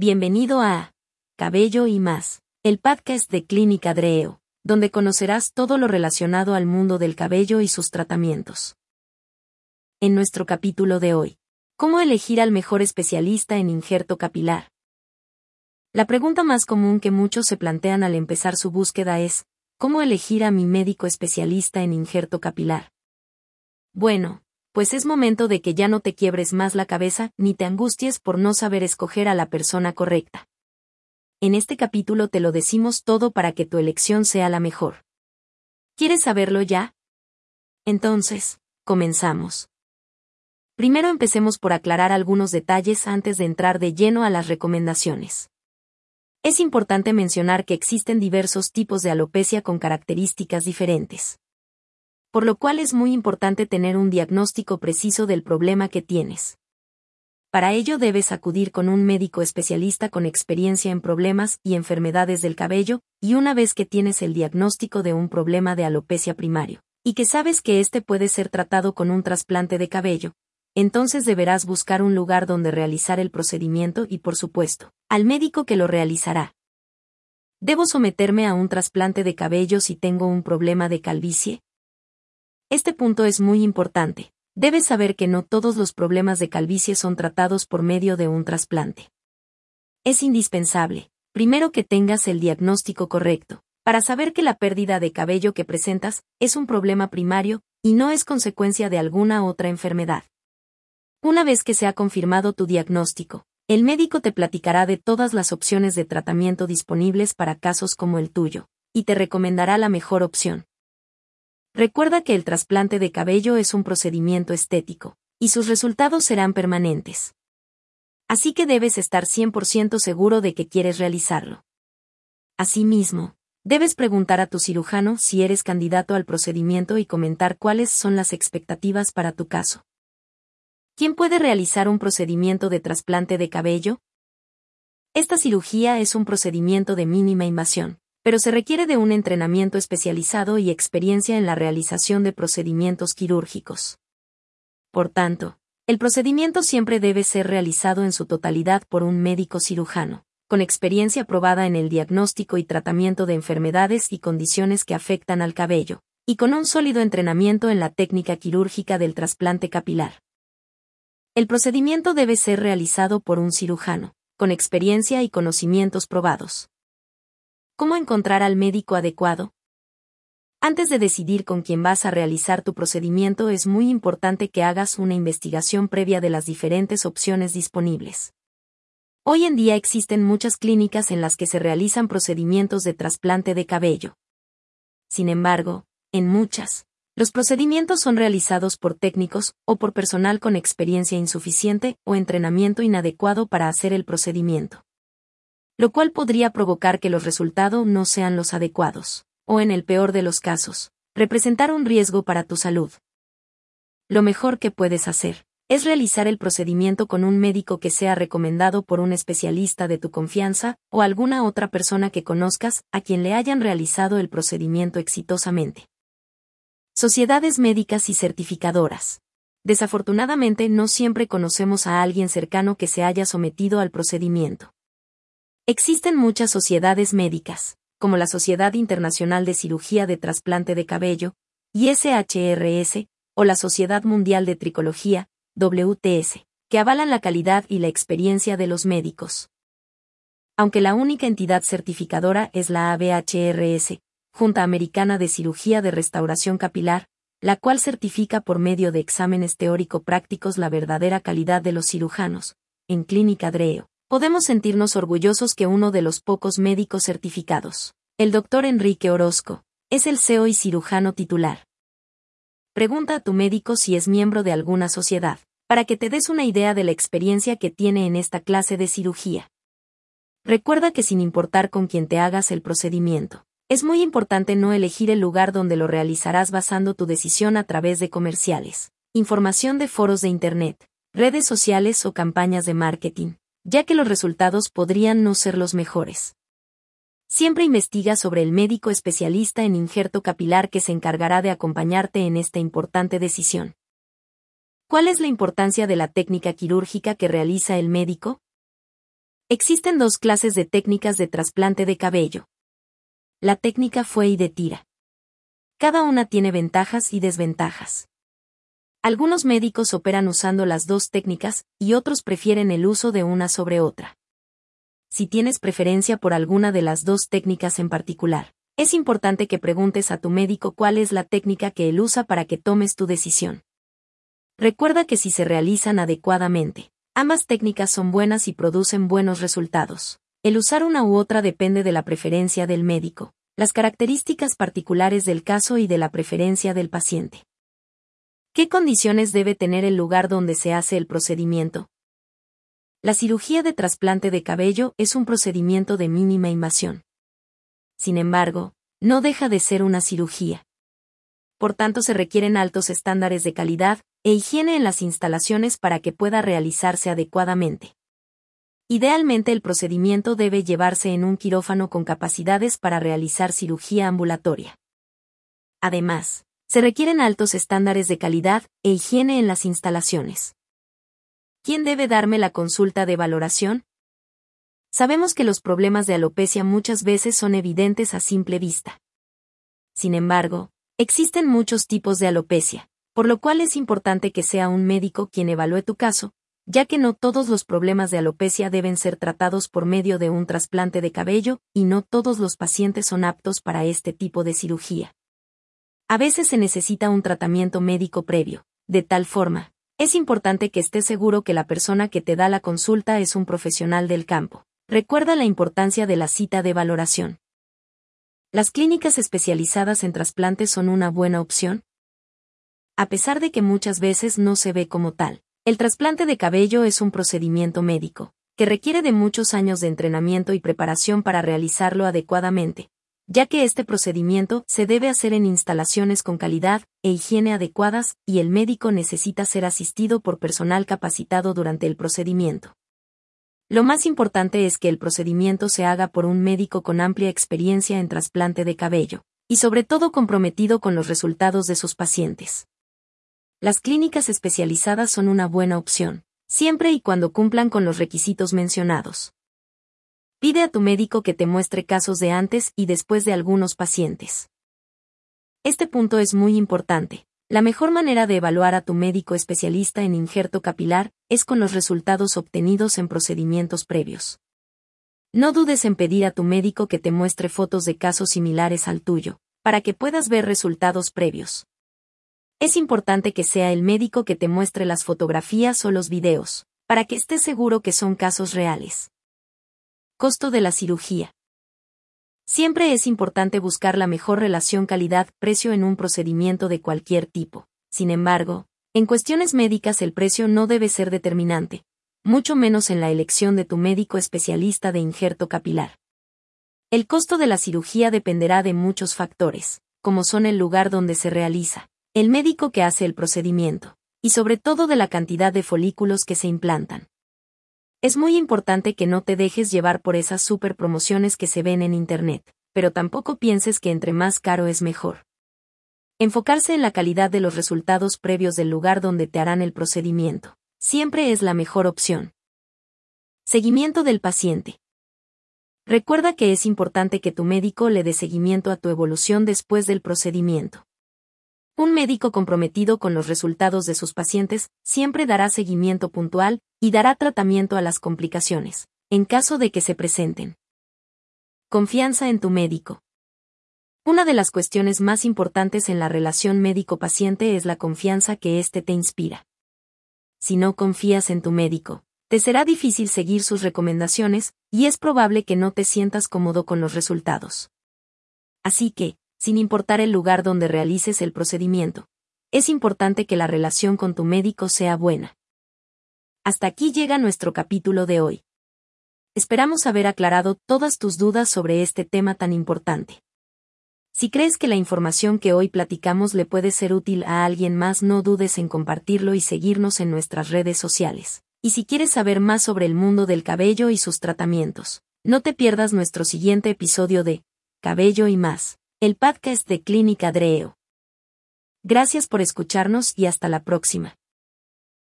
Bienvenido a Cabello y más, el podcast de Clínica Dreo, donde conocerás todo lo relacionado al mundo del cabello y sus tratamientos. En nuestro capítulo de hoy, ¿cómo elegir al mejor especialista en injerto capilar? La pregunta más común que muchos se plantean al empezar su búsqueda es, ¿cómo elegir a mi médico especialista en injerto capilar? Bueno, pues es momento de que ya no te quiebres más la cabeza ni te angusties por no saber escoger a la persona correcta. En este capítulo te lo decimos todo para que tu elección sea la mejor. ¿Quieres saberlo ya? Entonces, comenzamos. Primero empecemos por aclarar algunos detalles antes de entrar de lleno a las recomendaciones. Es importante mencionar que existen diversos tipos de alopecia con características diferentes por lo cual es muy importante tener un diagnóstico preciso del problema que tienes. Para ello debes acudir con un médico especialista con experiencia en problemas y enfermedades del cabello, y una vez que tienes el diagnóstico de un problema de alopecia primario, y que sabes que este puede ser tratado con un trasplante de cabello, entonces deberás buscar un lugar donde realizar el procedimiento y por supuesto, al médico que lo realizará. ¿Debo someterme a un trasplante de cabello si tengo un problema de calvicie? Este punto es muy importante. Debes saber que no todos los problemas de calvicie son tratados por medio de un trasplante. Es indispensable, primero que tengas el diagnóstico correcto, para saber que la pérdida de cabello que presentas es un problema primario y no es consecuencia de alguna otra enfermedad. Una vez que se ha confirmado tu diagnóstico, el médico te platicará de todas las opciones de tratamiento disponibles para casos como el tuyo, y te recomendará la mejor opción. Recuerda que el trasplante de cabello es un procedimiento estético, y sus resultados serán permanentes. Así que debes estar 100% seguro de que quieres realizarlo. Asimismo, debes preguntar a tu cirujano si eres candidato al procedimiento y comentar cuáles son las expectativas para tu caso. ¿Quién puede realizar un procedimiento de trasplante de cabello? Esta cirugía es un procedimiento de mínima invasión, pero se requiere de un entrenamiento especializado y experiencia en la realización de procedimientos quirúrgicos. Por tanto, el procedimiento siempre debe ser realizado en su totalidad por un médico cirujano, con experiencia probada en el diagnóstico y tratamiento de enfermedades y condiciones que afectan al cabello, y con un sólido entrenamiento en la técnica quirúrgica del trasplante capilar. El procedimiento debe ser realizado por un cirujano, con experiencia y conocimientos probados. ¿Cómo encontrar al médico adecuado? Antes de decidir con quién vas a realizar tu procedimiento es muy importante que hagas una investigación previa de las diferentes opciones disponibles. Hoy en día existen muchas clínicas en las que se realizan procedimientos de trasplante de cabello. Sin embargo, en muchas, los procedimientos son realizados por técnicos o por personal con experiencia insuficiente o entrenamiento inadecuado para hacer el procedimiento lo cual podría provocar que los resultados no sean los adecuados, o en el peor de los casos, representar un riesgo para tu salud. Lo mejor que puedes hacer es realizar el procedimiento con un médico que sea recomendado por un especialista de tu confianza o alguna otra persona que conozcas a quien le hayan realizado el procedimiento exitosamente. Sociedades médicas y certificadoras. Desafortunadamente no siempre conocemos a alguien cercano que se haya sometido al procedimiento. Existen muchas sociedades médicas, como la Sociedad Internacional de Cirugía de Trasplante de Cabello, ISHRS, o la Sociedad Mundial de Tricología, WTS, que avalan la calidad y la experiencia de los médicos. Aunque la única entidad certificadora es la ABHRS, Junta Americana de Cirugía de Restauración Capilar, la cual certifica por medio de exámenes teórico-prácticos la verdadera calidad de los cirujanos, en Clínica Dreo podemos sentirnos orgullosos que uno de los pocos médicos certificados, el doctor Enrique Orozco, es el CEO y cirujano titular. Pregunta a tu médico si es miembro de alguna sociedad, para que te des una idea de la experiencia que tiene en esta clase de cirugía. Recuerda que sin importar con quién te hagas el procedimiento, es muy importante no elegir el lugar donde lo realizarás basando tu decisión a través de comerciales, información de foros de Internet, redes sociales o campañas de marketing, ya que los resultados podrían no ser los mejores. Siempre investiga sobre el médico especialista en injerto capilar que se encargará de acompañarte en esta importante decisión. ¿Cuál es la importancia de la técnica quirúrgica que realiza el médico? Existen dos clases de técnicas de trasplante de cabello. La técnica fue y de tira. Cada una tiene ventajas y desventajas. Algunos médicos operan usando las dos técnicas y otros prefieren el uso de una sobre otra. Si tienes preferencia por alguna de las dos técnicas en particular, es importante que preguntes a tu médico cuál es la técnica que él usa para que tomes tu decisión. Recuerda que si se realizan adecuadamente, ambas técnicas son buenas y producen buenos resultados. El usar una u otra depende de la preferencia del médico, las características particulares del caso y de la preferencia del paciente. ¿Qué condiciones debe tener el lugar donde se hace el procedimiento? La cirugía de trasplante de cabello es un procedimiento de mínima invasión sin embargo, no deja de ser una cirugía. Por tanto, se requieren altos estándares de calidad e higiene en las instalaciones para que pueda realizarse adecuadamente. Idealmente el procedimiento debe llevarse en un quirófano con capacidades para realizar cirugía ambulatoria. Además, se requieren altos estándares de calidad e higiene en las instalaciones. ¿Quién debe darme la consulta de valoración? Sabemos que los problemas de alopecia muchas veces son evidentes a simple vista. Sin embargo, existen muchos tipos de alopecia, por lo cual es importante que sea un médico quien evalúe tu caso, ya que no todos los problemas de alopecia deben ser tratados por medio de un trasplante de cabello, y no todos los pacientes son aptos para este tipo de cirugía. A veces se necesita un tratamiento médico previo, de tal forma, es importante que estés seguro que la persona que te da la consulta es un profesional del campo. Recuerda la importancia de la cita de valoración. ¿Las clínicas especializadas en trasplantes son una buena opción? A pesar de que muchas veces no se ve como tal, el trasplante de cabello es un procedimiento médico, que requiere de muchos años de entrenamiento y preparación para realizarlo adecuadamente, ya que este procedimiento se debe hacer en instalaciones con calidad e higiene adecuadas y el médico necesita ser asistido por personal capacitado durante el procedimiento. Lo más importante es que el procedimiento se haga por un médico con amplia experiencia en trasplante de cabello, y sobre todo comprometido con los resultados de sus pacientes. Las clínicas especializadas son una buena opción, siempre y cuando cumplan con los requisitos mencionados. Pide a tu médico que te muestre casos de antes y después de algunos pacientes. Este punto es muy importante, la mejor manera de evaluar a tu médico especialista en injerto capilar es con los resultados obtenidos en procedimientos previos. No dudes en pedir a tu médico que te muestre fotos de casos similares al tuyo, para que puedas ver resultados previos. Es importante que sea el médico que te muestre las fotografías o los videos, para que estés seguro que son casos reales. Costo de la cirugía. Siempre es importante buscar la mejor relación calidad-precio en un procedimiento de cualquier tipo. Sin embargo, en cuestiones médicas el precio no debe ser determinante, mucho menos en la elección de tu médico especialista de injerto capilar. El costo de la cirugía dependerá de muchos factores, como son el lugar donde se realiza, el médico que hace el procedimiento, y sobre todo de la cantidad de folículos que se implantan. Es muy importante que no te dejes llevar por esas super promociones que se ven en Internet, pero tampoco pienses que entre más caro es mejor. Enfocarse en la calidad de los resultados previos del lugar donde te harán el procedimiento, siempre es la mejor opción. Seguimiento del paciente. Recuerda que es importante que tu médico le dé seguimiento a tu evolución después del procedimiento. Un médico comprometido con los resultados de sus pacientes siempre dará seguimiento puntual y dará tratamiento a las complicaciones, en caso de que se presenten. Confianza en tu médico. Una de las cuestiones más importantes en la relación médico-paciente es la confianza que éste te inspira. Si no confías en tu médico, te será difícil seguir sus recomendaciones, y es probable que no te sientas cómodo con los resultados. Así que, sin importar el lugar donde realices el procedimiento. Es importante que la relación con tu médico sea buena. Hasta aquí llega nuestro capítulo de hoy. Esperamos haber aclarado todas tus dudas sobre este tema tan importante. Si crees que la información que hoy platicamos le puede ser útil a alguien más, no dudes en compartirlo y seguirnos en nuestras redes sociales. Y si quieres saber más sobre el mundo del cabello y sus tratamientos, no te pierdas nuestro siguiente episodio de Cabello y más el podcast de Clínica Dreo. Gracias por escucharnos y hasta la próxima.